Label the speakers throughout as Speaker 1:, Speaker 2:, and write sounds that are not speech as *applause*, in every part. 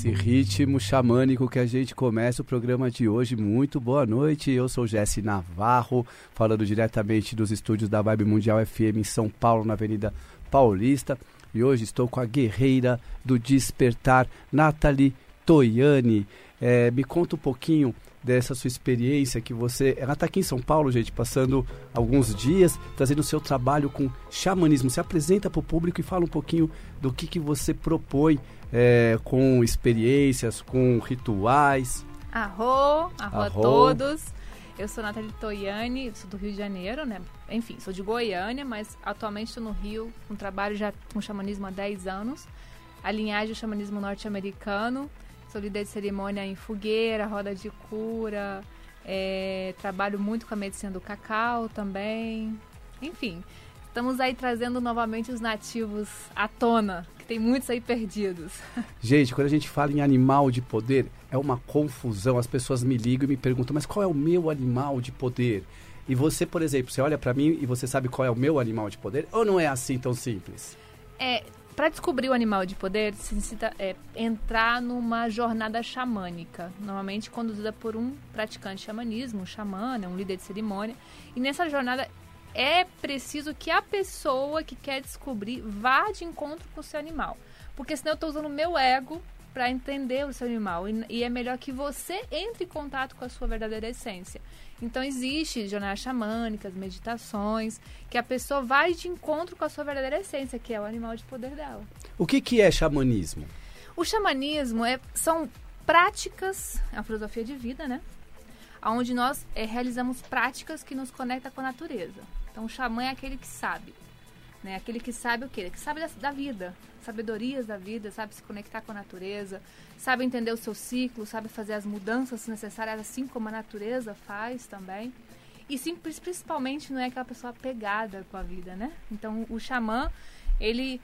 Speaker 1: nesse ritmo xamânico que a gente começa o programa de hoje. Muito boa noite, eu sou Jesse Navarro, falando diretamente dos estúdios da Vibe Mundial FM em São Paulo, na Avenida Paulista. E hoje estou com a guerreira do despertar, Nathalie Toiani. É, me conta um pouquinho dessa sua experiência que você. Ela está aqui em São Paulo, gente, passando alguns dias, trazendo o seu trabalho com xamanismo. Se apresenta para o público e fala um pouquinho do que, que você propõe é, com experiências, com rituais.
Speaker 2: Arro, arro, a todos. Eu sou Nathalie Toiani, sou do Rio de Janeiro, né? Enfim, sou de Goiânia, mas atualmente estou no Rio, com trabalho já com xamanismo há 10 anos. A linhagem do xamanismo norte-americano. Sou líder de cerimônia em fogueira, roda de cura. É, trabalho muito com a medicina do cacau também. Enfim, estamos aí trazendo novamente os nativos à tona, que tem muitos aí perdidos. *laughs*
Speaker 1: Gente, quando a gente fala em animal de poder, é uma confusão. As pessoas me ligam e me perguntam, mas qual é o meu animal de poder? E você, por exemplo, você olha para mim e você sabe qual é o meu animal de poder? Ou não é assim tão simples?
Speaker 2: É, para descobrir o animal de poder, se necessita é, entrar numa jornada xamânica, normalmente conduzida por um praticante de xamanismo, um xamã, né, um líder de cerimônia. E nessa jornada é preciso que a pessoa que quer descobrir vá de encontro com o seu animal. Porque senão eu estou usando o meu ego para entender o seu animal. E, e, é melhor que você entre em contato com a sua verdadeira essência. Então, existe jornadas xamânicas, meditações, que a pessoa vai de encontro com a sua verdadeira essência, que é o animal de poder dela.
Speaker 1: O que, que é xamanismo?
Speaker 2: O xamanismo é, são práticas, é a filosofia de vida, né? Onde nós é, realizamos práticas que nos conectam com a natureza. Então, o xamã é aquele que sabe. Né? Aquele que sabe o quê? Que sabe da, da vida, sabedorias da vida, sabe se conectar com a natureza, sabe entender o seu ciclo, sabe fazer as mudanças necessárias, assim como a natureza faz também. E sim, principalmente não é aquela pessoa pegada com a vida, né? Então, o xamã, ele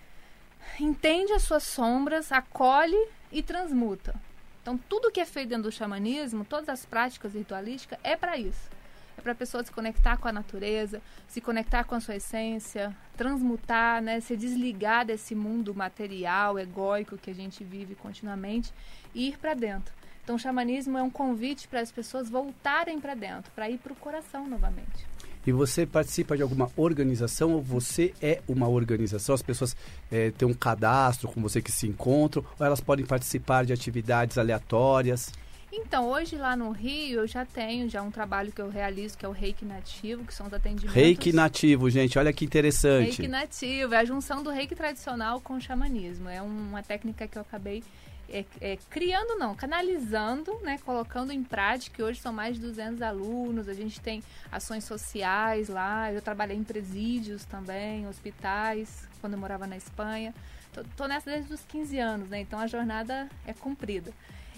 Speaker 2: entende as suas sombras, acolhe e transmuta. Então, tudo que é feito dentro do xamanismo, todas as práticas ritualísticas, é para isso é para a pessoa se conectar com a natureza, se conectar com a sua essência, transmutar, né, se desligar desse mundo material, egóico que a gente vive continuamente e ir para dentro. Então, o xamanismo é um convite para as pessoas voltarem para dentro, para ir para o coração novamente.
Speaker 1: E você participa de alguma organização ou você é uma organização? As pessoas é, têm um cadastro com você que se encontram ou elas podem participar de atividades aleatórias?
Speaker 2: Então, hoje lá no Rio eu já tenho já um trabalho que eu realizo, que é o Reiki Nativo, que são os atendimentos...
Speaker 1: Reiki Nativo, gente, olha que interessante.
Speaker 2: Reiki Nativo, é a junção do Reiki tradicional com o xamanismo. É uma técnica que eu acabei é, é, criando, não, canalizando, né, colocando em prática. Hoje são mais de 200 alunos, a gente tem ações sociais lá. Eu trabalhei em presídios também, hospitais, quando eu morava na Espanha. Tô, tô nessa desde os 15 anos, né, então a jornada é cumprida.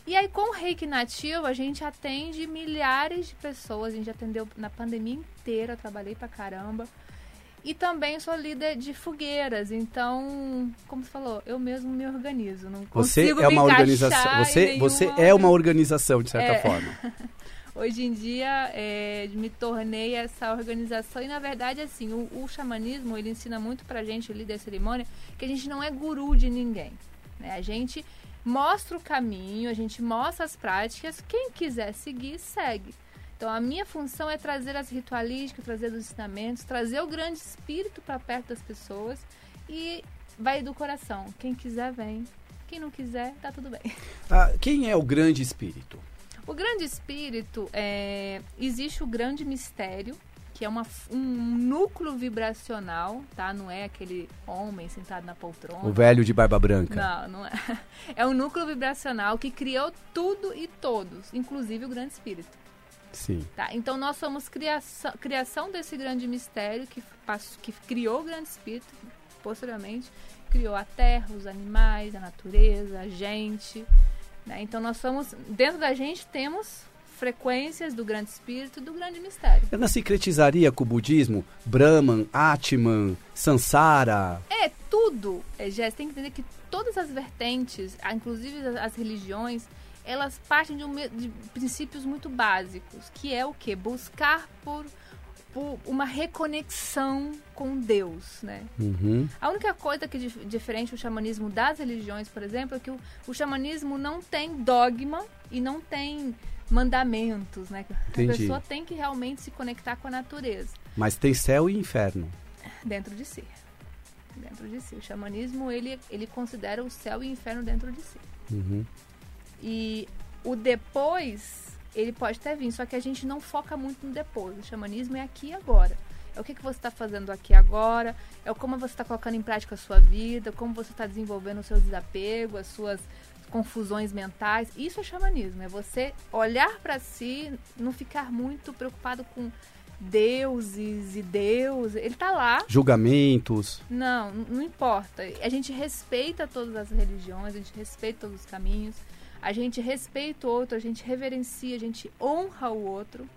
Speaker 2: E aí, com o reiki nativo, a gente atende milhares de pessoas. A gente atendeu na pandemia inteira, trabalhei pra caramba. E também sou líder de fogueiras, então, como você falou, eu mesmo me organizo. Não
Speaker 1: você
Speaker 2: é
Speaker 1: uma organização. Você, você é uma organização, de certa é. forma. *laughs*
Speaker 2: Hoje em dia, é, me tornei essa organização e, na verdade, assim, o, o xamanismo, ele ensina muito pra gente, o líder da cerimônia, que a gente não é guru de ninguém. Né? A gente mostra o caminho, a gente mostra as práticas, quem quiser seguir, segue. Então, a minha função é trazer as ritualísticas, trazer os ensinamentos, trazer o grande espírito para perto das pessoas e vai do coração. Quem quiser, vem. Quem não quiser, tá tudo bem. *laughs*
Speaker 1: Ah, quem é o grande espírito?
Speaker 2: O grande espírito é. Existe o grande mistério, que é uma, um núcleo vibracional, tá? Não é aquele homem sentado na poltrona.
Speaker 1: O velho de barba branca.
Speaker 2: Não, não é. *laughs* É um núcleo vibracional que criou tudo e todos, inclusive o grande espírito.
Speaker 1: Sim.
Speaker 2: Tá? Então nós somos criação, criação desse grande mistério que, que criou o grande espírito, posteriormente criou a terra, os animais, a natureza, a gente. Né? Então nós somos, dentro da gente temos frequências do grande espírito do grande mistério.
Speaker 1: Eu não sincretizaria com o budismo? Brahman, Atman, Sansara?
Speaker 2: É, tudo. É, Jess, tem que entender que todas as vertentes, inclusive as religiões, elas partem de, um, de princípios muito básicos, que é o que? Buscar por, por uma reconexão com Deus, né?
Speaker 1: Uhum.
Speaker 2: A única coisa que é diferente o xamanismo das religiões, por exemplo, é que o, o xamanismo não tem dogma e não tem mandamentos, né?
Speaker 1: Entendi.
Speaker 2: A pessoa tem que realmente se conectar com a natureza.
Speaker 1: Mas tem céu e inferno.
Speaker 2: Dentro de si. Dentro de si. O xamanismo, ele, ele considera o céu e o inferno dentro de si.
Speaker 1: Uhum.
Speaker 2: E o depois, ele pode até vir, só que a gente não foca muito no depois. O xamanismo é aqui e agora. É o que, que você está fazendo aqui agora, é como você está colocando em prática a sua vida, como você está desenvolvendo o seu desapego, as suas confusões mentais. Isso é xamanismo, é você olhar para si, não ficar muito preocupado com deuses e Deus. Ele está lá.
Speaker 1: Julgamentos.
Speaker 2: Não, não importa. A gente respeita todas as religiões, a gente respeita todos os caminhos, a gente respeita o outro, a gente reverencia, a gente honra o outro.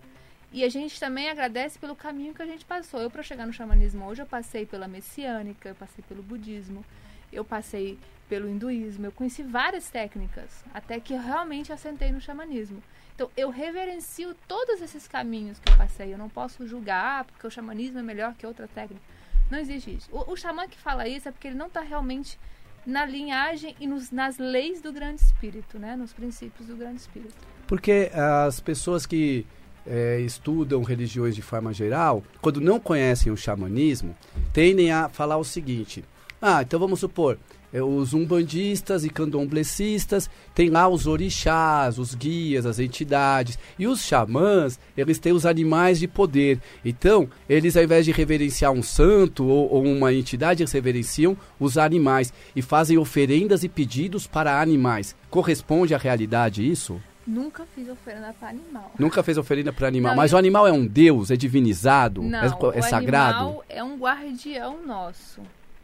Speaker 2: E a gente também agradece pelo caminho que a gente passou. Eu, para chegar no xamanismo hoje, eu passei pela messiânica, eu passei pelo budismo, eu passei pelo hinduísmo, eu conheci várias técnicas, até que eu realmente assentei no xamanismo. Então, eu reverencio todos esses caminhos que eu passei. Eu não posso julgar porque o xamanismo é melhor que outra técnica. Não existe isso. O, o xamã que fala isso é porque ele não está realmente na linhagem e nos, nas leis do grande espírito, né? nos princípios do grande espírito.
Speaker 1: Porque as pessoas que é, estudam religiões de forma geral, quando não conhecem o xamanismo, tendem a falar o seguinte: ah, então vamos supor, é, os umbandistas e candomblecistas têm lá os orixás, os guias, as entidades. E os xamãs, eles têm os animais de poder. Então, eles ao invés de reverenciar um santo ou, ou uma entidade, eles reverenciam os animais e fazem oferendas e pedidos para animais. Corresponde à realidade isso?
Speaker 2: Nunca fiz oferenda para animal.
Speaker 1: Nunca fez oferenda para animal.
Speaker 2: Não,
Speaker 1: Mas
Speaker 2: eu-
Speaker 1: o animal é um deus, é divinizado,
Speaker 2: Não,
Speaker 1: é, é
Speaker 2: o
Speaker 1: sagrado.
Speaker 2: animal é um guardião nosso,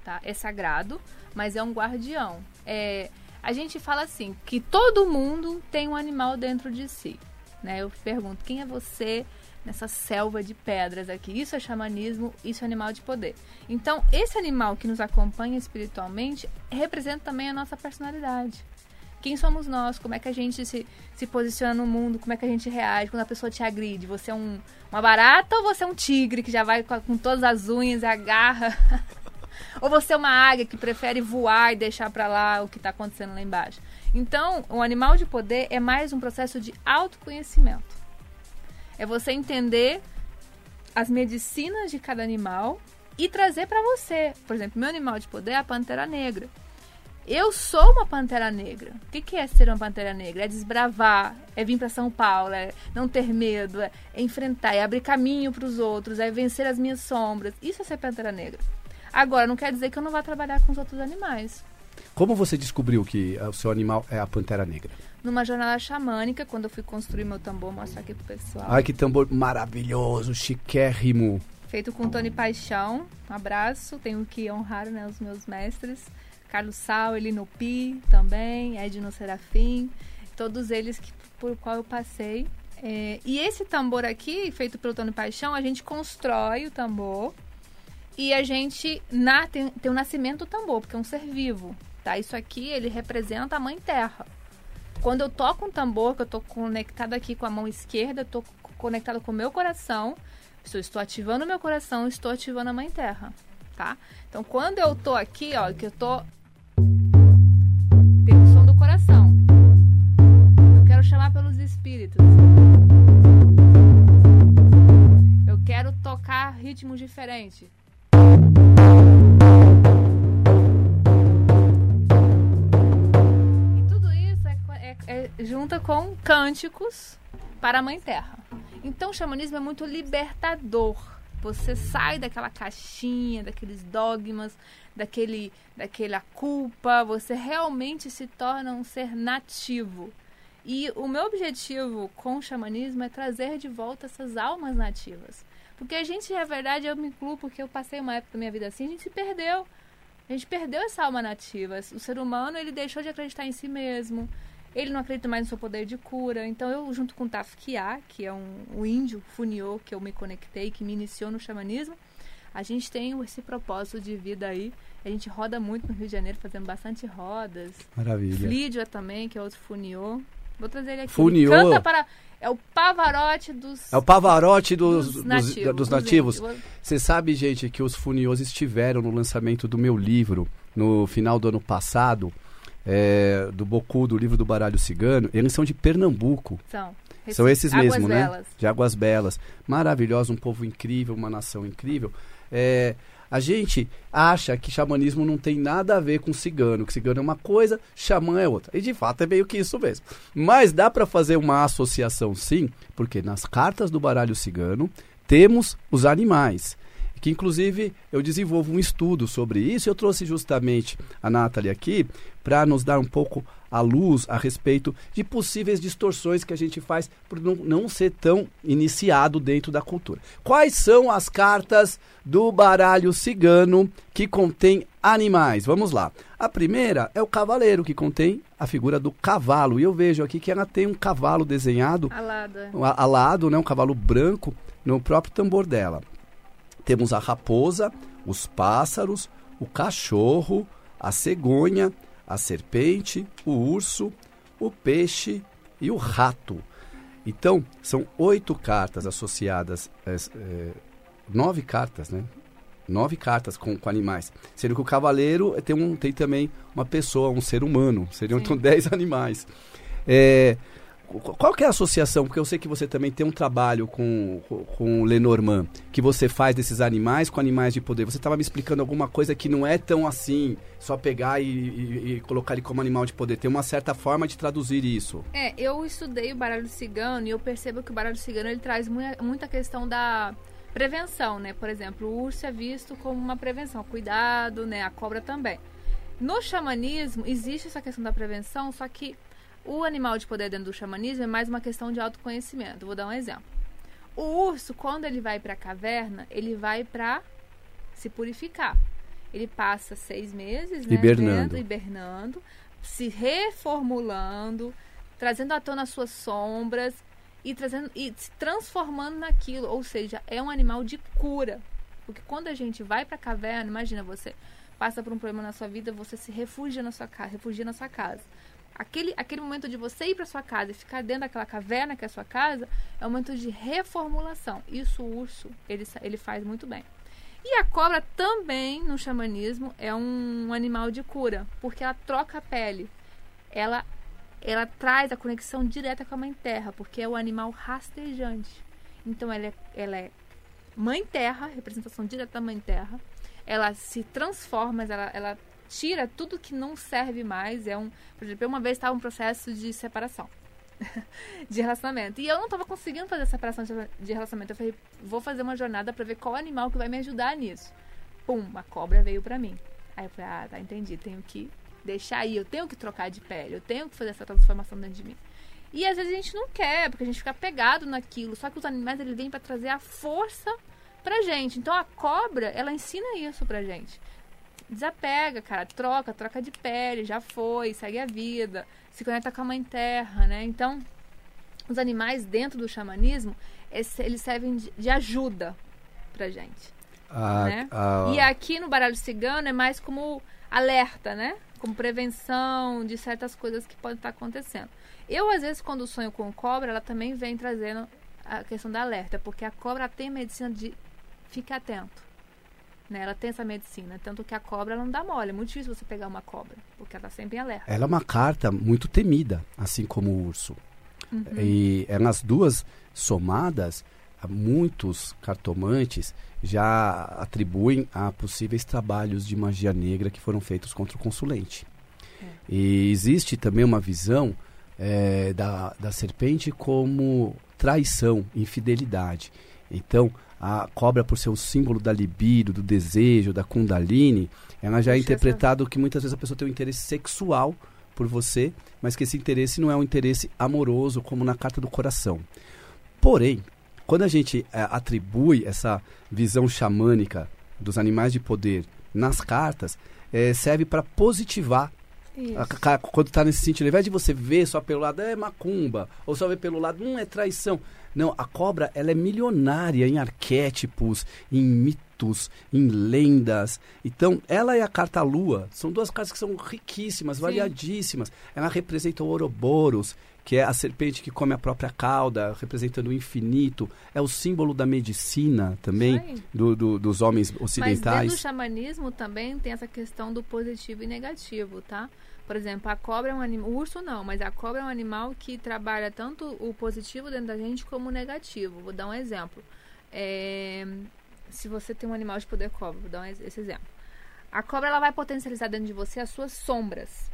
Speaker 2: tá? É sagrado, mas é um guardião. É, a gente fala assim, que todo mundo tem um animal dentro de si, né? Eu pergunto, quem é você nessa selva de pedras aqui? Isso é xamanismo, isso é animal de poder. Então, esse animal que nos acompanha espiritualmente representa também a nossa personalidade. Quem somos nós? Como é que a gente se, se posiciona no mundo? Como é que a gente reage quando a pessoa te agride? Você é um, uma barata ou você é um tigre que já vai com, com todas as unhas e agarra? *laughs* ou você é uma águia que prefere voar e deixar pra lá o que tá acontecendo lá embaixo? Então, o animal de poder é mais um processo de autoconhecimento. É você entender as medicinas de cada animal e trazer pra você. Por exemplo, meu animal de poder é a pantera negra. Eu sou uma pantera negra. O que, é ser uma pantera negra? É desbravar, é vir para São Paulo, é não ter medo, é enfrentar, é abrir caminho para os outros, é vencer as minhas sombras. Isso é ser pantera negra. Agora, não quer dizer que eu não vá trabalhar com os outros animais.
Speaker 1: Como você descobriu que eh, o seu animal é a pantera negra?
Speaker 2: Numa jornada xamânica, quando eu fui construir meu tambor, mostrar aqui pro pessoal.
Speaker 1: Ai, que tambor maravilhoso, chiquérrimo.
Speaker 2: Feito com Tony Paixão. Um abraço. Tenho que honrar né, os meus mestres. Carlos Sal, Elino Pi também, Edno Serafim. Todos eles que, por qual eu passei. É, e esse tambor aqui, feito pelo Tony Paixão, a gente constrói o tambor e a gente na, tem, tem o nascimento do tambor, porque é um ser vivo. Tá? Isso aqui, ele representa a Mãe Terra. Quando eu toco um tambor, que eu tô conectada aqui com a mão esquerda, eu tô conectada com o meu coração, eu estou ativando o meu coração, estou ativando a Mãe Terra, tá? Então, quando eu tô aqui, ó, que eu tô pelo som do coração, eu quero chamar pelos espíritos. Eu quero tocar ritmos diferentes. É, é junta com cânticos para a Mãe Terra. Então o xamanismo é muito libertador. Você sai daquela caixinha, daqueles dogmas, daquele, daquela culpa. Você realmente se torna um ser nativo. E o meu objetivo com o xamanismo é trazer de volta essas almas nativas. Porque a gente, na verdade, eu me incluo porque eu passei uma época da minha vida assim, a gente se perdeu. A gente perdeu essa alma nativa. O ser humano, ele deixou de acreditar em si mesmo. Ele não acredita mais no seu poder de cura. Então, eu, junto com Tafkiá, que é um, um índio funiô que eu me conectei, que me iniciou no xamanismo, a gente tem esse propósito de vida aí. A gente roda muito no Rio de Janeiro, fazendo bastante rodas.
Speaker 1: Maravilha.
Speaker 2: Flídia também, que é outro funiô. Vou trazer ele aqui.
Speaker 1: Funiô.
Speaker 2: Ele canta para, É o Pavarotti dos.
Speaker 1: É o Pavarotti dos,
Speaker 2: dos
Speaker 1: dos,
Speaker 2: nativos.
Speaker 1: dos
Speaker 2: dos
Speaker 1: nativos.
Speaker 2: índios.
Speaker 1: Você sabe, gente, que os Funiosos estiveram no lançamento do meu livro no final do ano passado, é, do Bocu, do livro do Baralho Cigano. Eles são de Pernambuco.
Speaker 2: São.
Speaker 1: São esses
Speaker 2: Águas
Speaker 1: mesmo, né?
Speaker 2: Belas.
Speaker 1: De Águas Belas. Maravilhoso, um povo incrível, uma nação incrível. É, a gente acha que xamanismo não tem nada a ver com cigano, que cigano é uma coisa, xamã é outra. E de fato é meio que isso mesmo. Mas dá para fazer uma associação sim, porque nas cartas do baralho cigano temos os animais. Que inclusive eu desenvolvo um estudo sobre isso. Eu trouxe justamente a Nathalie aqui para nos dar um pouco a luz a respeito de possíveis distorções que a gente faz por não, não ser tão iniciado dentro da cultura. Quais são as cartas do baralho cigano que contém animais? Vamos lá. A primeira é o cavaleiro, que contém a figura do cavalo. E eu vejo aqui que ela tem um cavalo desenhado
Speaker 2: Alada.
Speaker 1: a- alado, né, um cavalo branco no próprio tambor dela. Temos a raposa, os pássaros, o cachorro, a cegonha, a serpente, o urso, o peixe e o rato. Então, são oito cartas associadas, é, é, nove cartas, né? Nove cartas com, com animais. Sendo que o cavaleiro tem, um, tem também uma pessoa, um ser humano. Seriam
Speaker 2: Sim.
Speaker 1: então *laughs* dez animais. É, qual que é a associação? Porque eu sei que você também tem um trabalho com, com, o Lenormand, que você faz desses animais com animais de poder. Você estava me explicando alguma coisa que não é tão assim, só pegar e, e- e colocar ele como animal de poder. Tem uma certa forma de traduzir isso.
Speaker 2: É, eu estudei o baralho cigano e eu percebo que o baralho cigano ele traz muita, muita questão da prevenção, né? Por exemplo, o urso é visto como uma prevenção, cuidado, né? A cobra também. No xamanismo existe essa questão da prevenção, só que o animal de poder dentro do xamanismo é mais uma questão de autoconhecimento. Vou dar um exemplo. O urso, quando ele vai para a caverna, ele vai para se purificar. Ele passa seis meses, né,
Speaker 1: Hibernando.
Speaker 2: dentro, hibernando, se reformulando, trazendo à tona as suas sombras e trazendo e se transformando naquilo, ou seja, é um animal de cura. Porque quando a gente vai para a caverna, imagina você passa por um problema na sua vida, você se refugia na sua casa, refugia na sua casa. Aquele, aquele momento de você ir para sua casa e ficar dentro daquela caverna que é a sua casa é um momento de reformulação. Isso o urso ele, ele faz muito bem. E a cobra também no xamanismo é um animal de cura, porque ela troca a pele. Ela ela traz a conexão direta com a mãe terra, porque é o animal rastejante. Então ela é, ela é mãe terra, representação direta da mãe terra. Ela se transforma, ela, ela tira tudo que não serve mais. É um, por exemplo, uma vez estava um processo de separação *laughs* de relacionamento. E eu não estava conseguindo fazer separação de, relacionamento. Eu falei, vou fazer uma jornada para ver qual animal que vai me ajudar nisso. Pum, a cobra veio para mim. Aí eu falei, ah, tá, entendi. Tenho que deixar aí, eu tenho que trocar de pele, eu tenho que fazer essa transformação dentro de mim. E às vezes a gente não quer, porque a gente fica pegado naquilo. Só que os animais, eles vêm para trazer a força pra gente. Então a cobra, ela ensina isso pra gente. Desapega, cara, troca, troca de pele, já foi, segue a vida, se conecta com a mãe terra, né? Então, os animais dentro do xamanismo, eles servem de, ajuda pra gente.
Speaker 1: A-
Speaker 2: Né?
Speaker 1: a-
Speaker 2: E aqui no baralho cigano é mais como alerta, né? Como prevenção de certas coisas que podem estar acontecendo. Eu, às vezes, quando sonho com cobra, ela também vem trazendo a questão da alerta, porque a cobra tem a medicina de fique atento. Né? Ela tem essa medicina. Tanto que a cobra não dá mole. É muito difícil você pegar uma cobra, porque ela tá sempre em alerta.
Speaker 1: Ela é uma carta muito temida, assim como o urso.
Speaker 2: Uhum.
Speaker 1: E elas duas somadas, muitos cartomantes já atribuem a possíveis trabalhos de magia negra que foram feitos contra o consulente. E existe também uma visão eh, da, da serpente como traição, infidelidade. Então, a cobra, por ser o símbolo da libido, do desejo, da kundalini, ela já é interpretado que muitas vezes a pessoa tem um interesse sexual por você, mas que esse interesse não é um interesse amoroso, como na carta do coração. Porém, quando a gente eh, atribui essa visão xamânica dos animais de poder nas cartas, eh, serve para positivar. A quando tá nesse sentido, ao invés de você ver só pelo lado, é macumba, ou só ver pelo lado, hum, é traição. Não, a cobra, ela é milionária em arquétipos, em mitos, em lendas. Então, ela e a carta lua são duas cartas que são riquíssimas,
Speaker 2: Sim.
Speaker 1: variadíssimas. Ela representa o Ouroboros, que é a serpente que come a própria cauda, representando o infinito. É o símbolo da medicina também, do, do, dos homens ocidentais. Mas dentro
Speaker 2: do xamanismo também tem essa questão do positivo e negativo, tá? Por exemplo, a cobra é um animal. O urso não, mas a cobra é um animal que trabalha tanto o positivo dentro da gente como o negativo. Vou dar um exemplo. É, se você tem um animal de poder cobra, vou dar um, esse exemplo. A cobra ela vai potencializar dentro de você as suas sombras.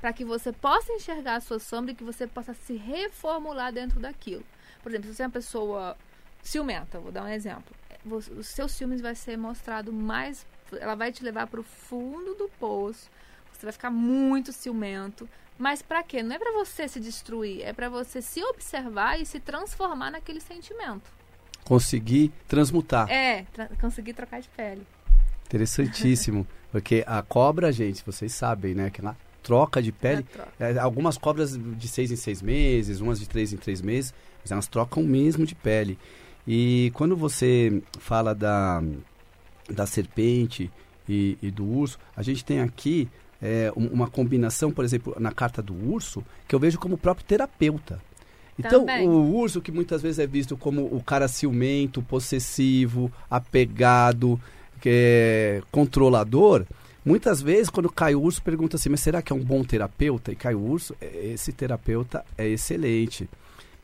Speaker 2: Para que você possa enxergar a sua sombra e que você possa se reformular dentro daquilo. Por exemplo, se você é uma pessoa ciumenta, vou dar um exemplo. Os seus ciúmes vai ser mostrado mais. Ela vai te levar para o fundo do poço você vai ficar muito ciumento. Mas para quê? Não é para você se destruir, é para você se observar e se transformar naquele sentimento.
Speaker 1: Conseguir transmutar.
Speaker 2: É, tra conseguir trocar de pele.
Speaker 1: Interessantíssimo. *laughs* porque a cobra, gente, vocês sabem, né? Que ela troca de pele. Troca. É, algumas cobras de seis em seis meses, umas de três em três meses, mas elas trocam mesmo de pele. E quando você fala da, da serpente e, e do urso, a gente tem aqui é, uma combinação, por exemplo, na carta do urso, que eu vejo como o próprio terapeuta. Então, Também. o urso, que muitas vezes é visto como o cara ciumento, possessivo, apegado, é, controlador, muitas vezes, quando cai o urso, pergunta assim: mas será que é um bom terapeuta? E cai o urso, é, esse terapeuta é excelente.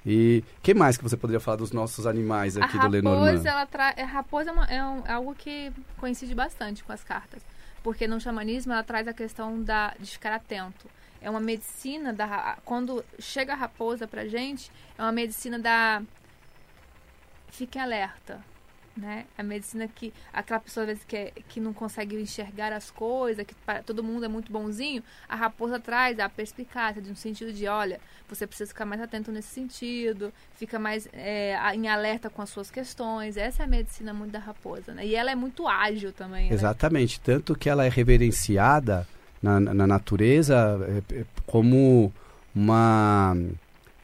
Speaker 1: E que mais que você poderia falar dos nossos animais aqui do Lenormand?
Speaker 2: Ela tra... A raposa é, uma, é, um, é algo que coincide bastante com as cartas porque no xamanismo ela traz a questão da, de ficar atento. É uma medicina da. Quando chega a raposa pra gente, é uma medicina da. Fique alerta né? A medicina que aquela pessoa vezes que, é, que não consegue enxergar as coisas, que para, todo mundo é muito bonzinho, a raposa traz a perspicácia de um sentido de, olha, você precisa ficar mais atento nesse sentido, fica mais é, em alerta com as suas questões. Essa é a medicina muito da raposa, né? E ela é muito ágil também.
Speaker 1: Né? Exatamente, né? tanto que ela é reverenciada na, na natureza é, é, como uma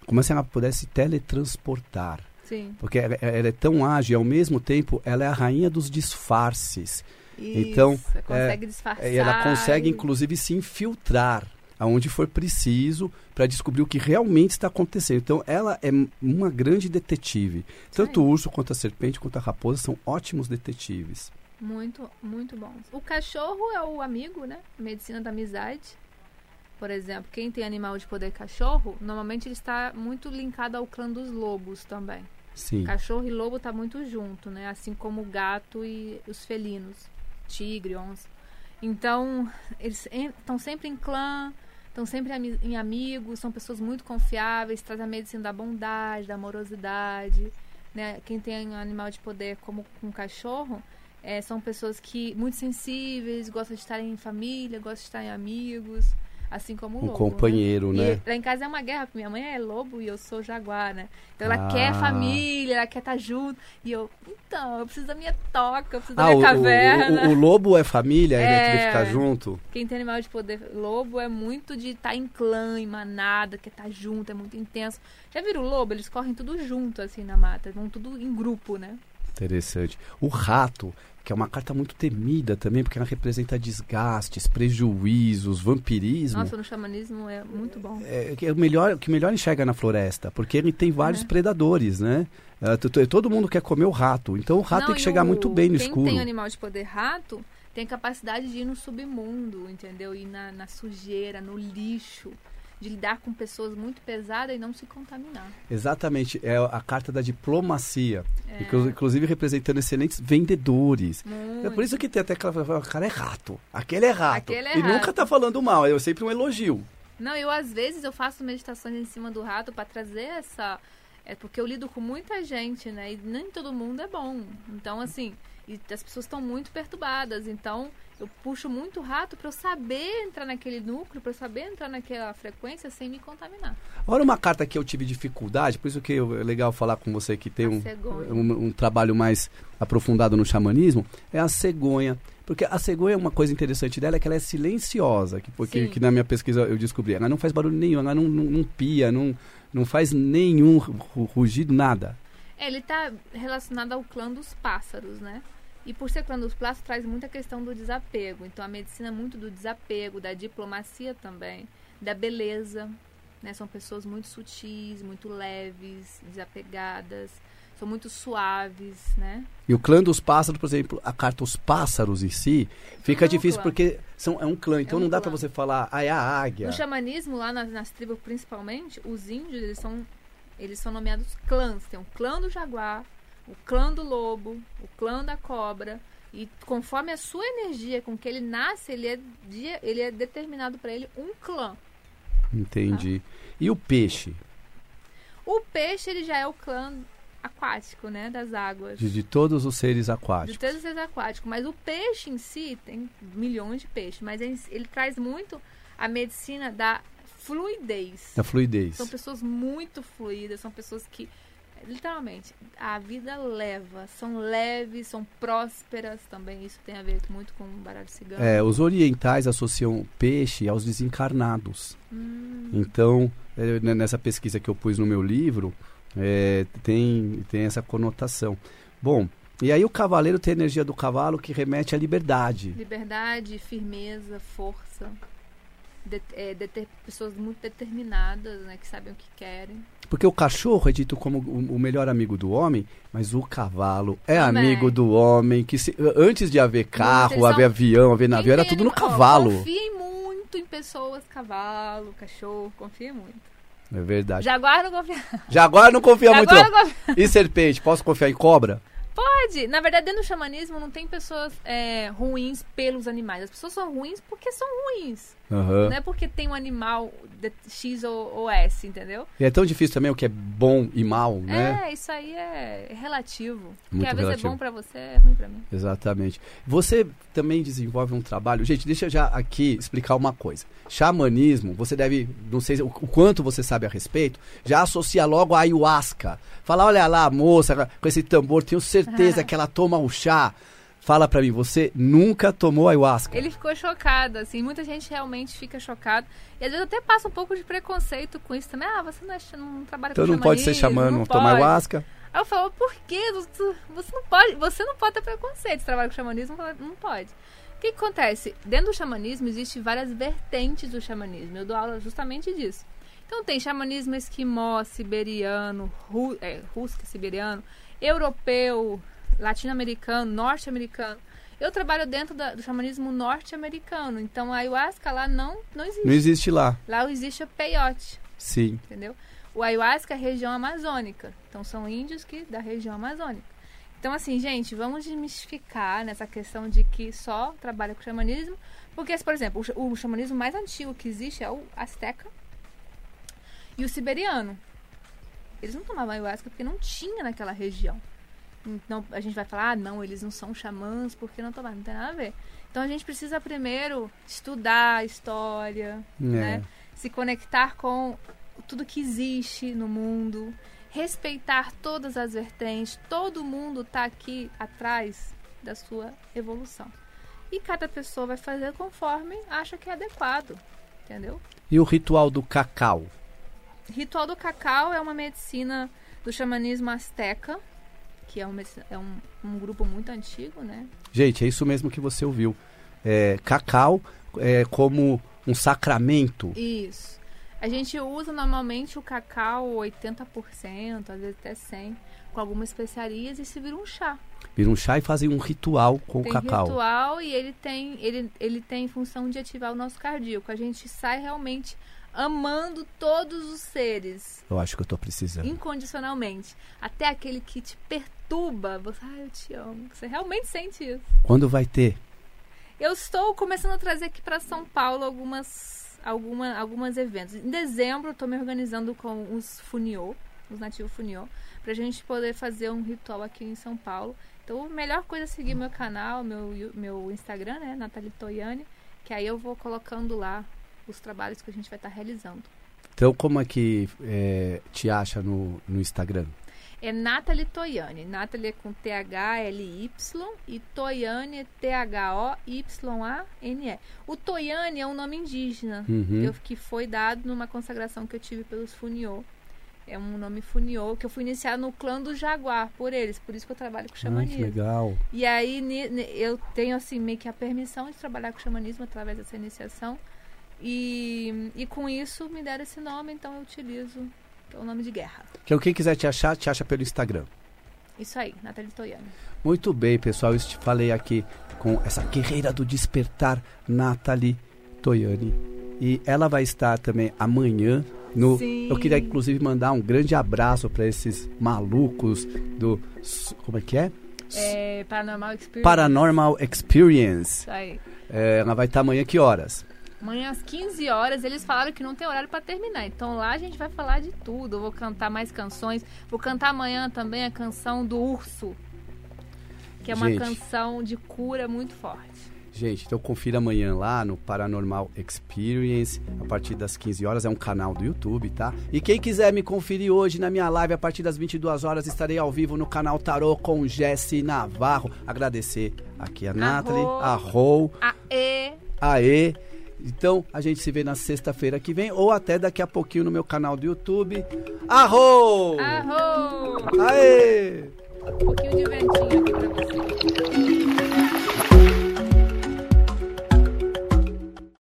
Speaker 1: como se ela pudesse teletransportar
Speaker 2: Sim.
Speaker 1: Porque ela, ela, é tão ágil e ao mesmo tempo ela é a rainha dos disfarces.
Speaker 2: Isso,
Speaker 1: então,
Speaker 2: consegue é, disfarçar.
Speaker 1: ela consegue inclusive se infiltrar aonde for preciso para descobrir o que realmente está acontecendo. Então, ela é uma grande detetive. Tanto o urso quanto a serpente quanto a raposa são ótimos detetives.
Speaker 2: Muito, muito bons. O cachorro é o amigo, né? Medicina da amizade. Por exemplo, quem tem animal de poder cachorro, normalmente ele está muito linkado ao clã dos lobos também.
Speaker 1: Sim.
Speaker 2: Cachorro e lobo tá muito junto, né? Assim como o gato e os felinos, tigre, onça. Então, eles estão sempre em clã, estão sempre em amigos, são pessoas muito confiáveis, trazem a medicina da bondade, da amorosidade, né? Quem tem um animal de poder como um cachorro, é, são pessoas que muito sensíveis, gostam de estar em família, gostam de estar em amigos. Assim como o
Speaker 1: um
Speaker 2: lobo.
Speaker 1: Um companheiro,
Speaker 2: né?
Speaker 1: né?
Speaker 2: lá em casa é uma guerra, porque minha mãe é lobo e eu sou jaguar, né? Então ela ah. quer família, ela quer estar tá junto. E eu, então, eu preciso da minha toca, eu preciso ah, da minha
Speaker 1: o,
Speaker 2: caverna.
Speaker 1: O, o, o, lobo é família, é, né? Quer ficar junto.
Speaker 2: Quem tem animal de poder lobo é muito de estar tá em clã, em manada, quer estar tá junto, é muito intenso. Já viram o lobo? Eles correm tudo junto, assim, na mata. Vão tudo em grupo, né?
Speaker 1: Interessante. O rato que é uma carta muito temida também, porque ela representa desgastes, prejuízos, vampirismo.
Speaker 2: Nossa, no xamanismo é muito bom.
Speaker 1: É, é o melhor, que melhor enxerga na floresta, porque ele tem vários é. predadores, né? É, todo mundo quer comer o rato, então o rato Não, tem que chegar o, muito bem no
Speaker 2: quem
Speaker 1: escuro.
Speaker 2: Quem tem animal de poder rato tem capacidade de ir no submundo, entendeu? Ir na, na sujeira, no lixo de lidar com pessoas muito pesadas e não se contaminar.
Speaker 1: Exatamente, é a carta da diplomacia, é. inclusive representando excelentes vendedores. Muito. É por isso que tem até aquela cara é rato, aquele é rato. Aquele é e rato. nunca tá falando mal, é sempre um elogio.
Speaker 2: Não, eu às vezes eu faço meditações em cima do rato para trazer essa é porque eu lido com muita gente, né? E nem todo mundo é bom. Então, assim, e as pessoas estão muito perturbadas. Então, eu puxo muito rato para eu saber entrar naquele núcleo, para eu saber entrar naquela frequência sem me contaminar.
Speaker 1: Agora, uma carta que eu tive dificuldade, por isso que é legal falar com você que tem um, um, um, trabalho mais aprofundado no xamanismo, é a cegonha. Porque a cegonha, uma coisa interessante dela é que ela é silenciosa, que, porque, que na minha pesquisa eu descobri. Ela não faz barulho nenhum, ela não, não, não pia, não, não faz nenhum rugido, nada.
Speaker 2: É, ele está relacionado ao clã dos pássaros, né? E por ser clã dos pássaros, traz muita questão do desapego. Então a medicina é muito do desapego, da diplomacia também, da beleza. né? São pessoas muito sutis, muito leves, desapegadas, são muito suaves, né?
Speaker 1: E o clã dos pássaros, por exemplo, a carta Os Pássaros em si, fica
Speaker 2: É um
Speaker 1: difícil
Speaker 2: clã.
Speaker 1: porque são, é um clã. Então
Speaker 2: um
Speaker 1: não dá pra você falar, ah, é a águia.
Speaker 2: No xamanismo, lá nas, nas tribos principalmente, os índios, eles são, eles são nomeados clãs. Tem o clã do jaguar, o clã do lobo, o clã da cobra. E conforme a sua energia com que ele nasce, ele é, de- ele é determinado para ele um clã.
Speaker 1: Entendi. E o peixe?
Speaker 2: O peixe, ele já é o clã aquático, né? Das águas.
Speaker 1: De, de todos os seres
Speaker 2: De
Speaker 1: aquáticos.
Speaker 2: todos os seres aquáticos. Mas o peixe em si, tem milhões de peixes, mas ele, ele traz muito a medicina da fluidez.
Speaker 1: Da fluidez.
Speaker 2: São pessoas muito fluídas, são pessoas que, literalmente, a vida leva. São leves, são prósperas também. Isso tem a ver muito com o baralho cigano.
Speaker 1: É, os orientais associam peixe aos desencarnados.
Speaker 2: Hum,
Speaker 1: Então, é, né, nessa pesquisa que eu pus no meu livro, é, tem, tem essa conotação. Bom, e aí o cavaleiro tem a energia do cavalo que remete à liberdade.
Speaker 2: liberdade, firmeza, força. De, é, deter- pessoas muito determinadas, né? Que sabem o que querem.
Speaker 1: Porque o cachorro é dito como o, o melhor amigo do homem, mas o cavalo é
Speaker 2: Também.
Speaker 1: amigo do homem. que se- Antes de haver carro, haver avião, haver navio, era tudo no cavalo.
Speaker 2: confiem muito em pessoas, cavalo, cachorro, confia muito.
Speaker 1: É verdade.
Speaker 2: Jaguar não confia.
Speaker 1: Jaguar não confia muito.
Speaker 2: Jaguar
Speaker 1: não.
Speaker 2: não confia.
Speaker 1: E serpente, posso confiar em cobra?
Speaker 2: Pode. Na verdade, dentro do xamanismo não tem pessoas é, ruins pelos animais. As pessoas são ruins porque são ruins.
Speaker 1: Aham.
Speaker 2: Não é porque tem um animal X ou, ou S, entendeu?
Speaker 1: E é tão difícil também o que é bom e mal, né?
Speaker 2: É, isso aí é relativo.
Speaker 1: Muito
Speaker 2: Porque às vezes
Speaker 1: relativo.
Speaker 2: é bom pra você, é ruim pra mim.
Speaker 1: Exatamente. Você também desenvolve um trabalho. Gente, deixa eu já aqui explicar uma coisa. Xamanismo, você deve, não sei o, o quanto você sabe a respeito, já associa logo a ayahuasca. Fala, olha lá, moça com esse tambor, tenho certeza *laughs* que ela toma o chá. Fala pra mim, você nunca tomou ayahuasca?
Speaker 2: Ele ficou chocado, assim. Muita gente realmente fica chocado. E às vezes até passa um pouco de preconceito com isso também. Ah, você não, é, não trabalha
Speaker 1: Então
Speaker 2: com
Speaker 1: não pode ser xamã, não tomar ayahuasca?
Speaker 2: Aí eu falo, por quê? Você- Você não pode, você não pode ter preconceito. Você trabalha com xamanismo, não pode. O que, que acontece? Dentro do xamanismo existem várias vertentes do xamanismo. Eu dou aula justamente disso. Então tem xamanismo esquimó, siberiano, ru, é, russo, siberiano, europeu, latino-americano, norte-americano. Eu trabalho dentro da- do xamanismo norte-americano. Então a ayahuasca lá não, não existe.
Speaker 1: Não existe lá.
Speaker 2: Lá existe o peyote
Speaker 1: Sim.
Speaker 2: entendeu? O ayahuasca é a região amazônica. Então são índios que da região amazônica. Então assim, gente, vamos desmistificar nessa questão de que só trabalha com xamanismo, porque por exemplo, o o xamanismo mais antigo que existe é o asteca e o siberiano. Eles não tomavam ayahuasca porque não tinha naquela região. Então a gente vai falar, ah, não, eles não são xamãs porque não tomavam, não tem nada a ver. Então a gente precisa primeiro estudar a história,
Speaker 1: É.
Speaker 2: né? se conectar com tudo que existe no mundo, respeitar todas as vertentes, todo mundo está aqui atrás da sua evolução. E cada pessoa vai fazer conforme acha que é adequado, entendeu?
Speaker 1: E o ritual do cacau?
Speaker 2: Ritual do cacau é uma medicina do xamanismo asteca, que é, uma, é um, um grupo muito antigo, né?
Speaker 1: Gente, é isso mesmo que você ouviu. É, cacau é como um sacramento.
Speaker 2: Isso. A gente usa normalmente o cacau 80%, às vezes até 100%, com algumas especiarias e se vira um chá.
Speaker 1: Vira um chá e fazem um ritual com
Speaker 2: tem
Speaker 1: o cacau.
Speaker 2: ritual e ele tem, ele, ele tem função de ativar o nosso cardíaco. A gente sai realmente amando todos os seres,
Speaker 1: Eu acho que eu tô precisando.
Speaker 2: incondicionalmente. Até aquele que te perturba, você, ah, eu te amo. Você realmente sente isso.
Speaker 1: Quando vai ter?
Speaker 2: Eu estou começando a trazer aqui para São Paulo algumas, alguma, algumas eventos. Em dezembro, eu estou me organizando com os Funiô, os nativos Funiô, para a gente poder fazer um ritual aqui em São Paulo. Então, a melhor coisa é seguir meu canal, meu, meu Instagram, né, Nathalie Toiane, que aí eu vou colocando lá os trabalhos que a gente vai estar realizando.
Speaker 1: Então, como é que é, te acha no, no Instagram?
Speaker 2: É Nathalie Toiane. Nathalie é com T-H-L-Y e Toiane é T-H-O-Y-A-N-E. O Toiane é um nome indígena
Speaker 1: Uhum.
Speaker 2: eu- que foi dado numa consagração que eu tive pelos Funiô. É um nome Funiô, que eu fui iniciar no clã do Jaguar, por eles. Por isso que eu trabalho com
Speaker 1: Ah, que
Speaker 2: xamanismo.
Speaker 1: legal.
Speaker 2: E aí eu tenho assim meio que a permissão de trabalhar com xamanismo através dessa iniciação. E, e com isso me deram esse nome, então eu utilizo, que é o nome de guerra.
Speaker 1: Então quem quiser te achar, te acha pelo Instagram.
Speaker 2: Isso aí, Nathalie Toiani.
Speaker 1: Muito bem, pessoal. Eu te falei aqui com essa guerreira do despertar, Nathalie Toiani. E ela vai estar também amanhã no. Eu queria inclusive mandar um grande abraço para esses malucos do. Como é que é?
Speaker 2: É, Paranormal Experience.
Speaker 1: Paranormal Experience.
Speaker 2: Isso aí.
Speaker 1: É, ela vai estar amanhã que horas?
Speaker 2: Amanhã às 15 horas, eles falaram que não tem horário para terminar. Então lá a gente vai falar de tudo. Eu vou cantar mais canções. Vou cantar amanhã também a canção do Urso. Que é uma
Speaker 1: Gente.
Speaker 2: canção de cura muito forte.
Speaker 1: Gente, então confira amanhã lá no Paranormal Experience, a partir das 15 horas, é um canal do YouTube, tá? E quem quiser me conferir hoje na minha live, a partir das 22 horas, estarei ao vivo no canal Tarô com Jesse Navarro. Agradecer aqui a Nathalie, a Rô,
Speaker 2: Aê!
Speaker 1: Aê. Então, a gente se vê na sexta-feira que vem, ou até daqui a pouquinho no meu canal do YouTube. Arro!
Speaker 2: Arro!
Speaker 1: Aê!
Speaker 2: Um pouquinho de ventinho aqui pra você.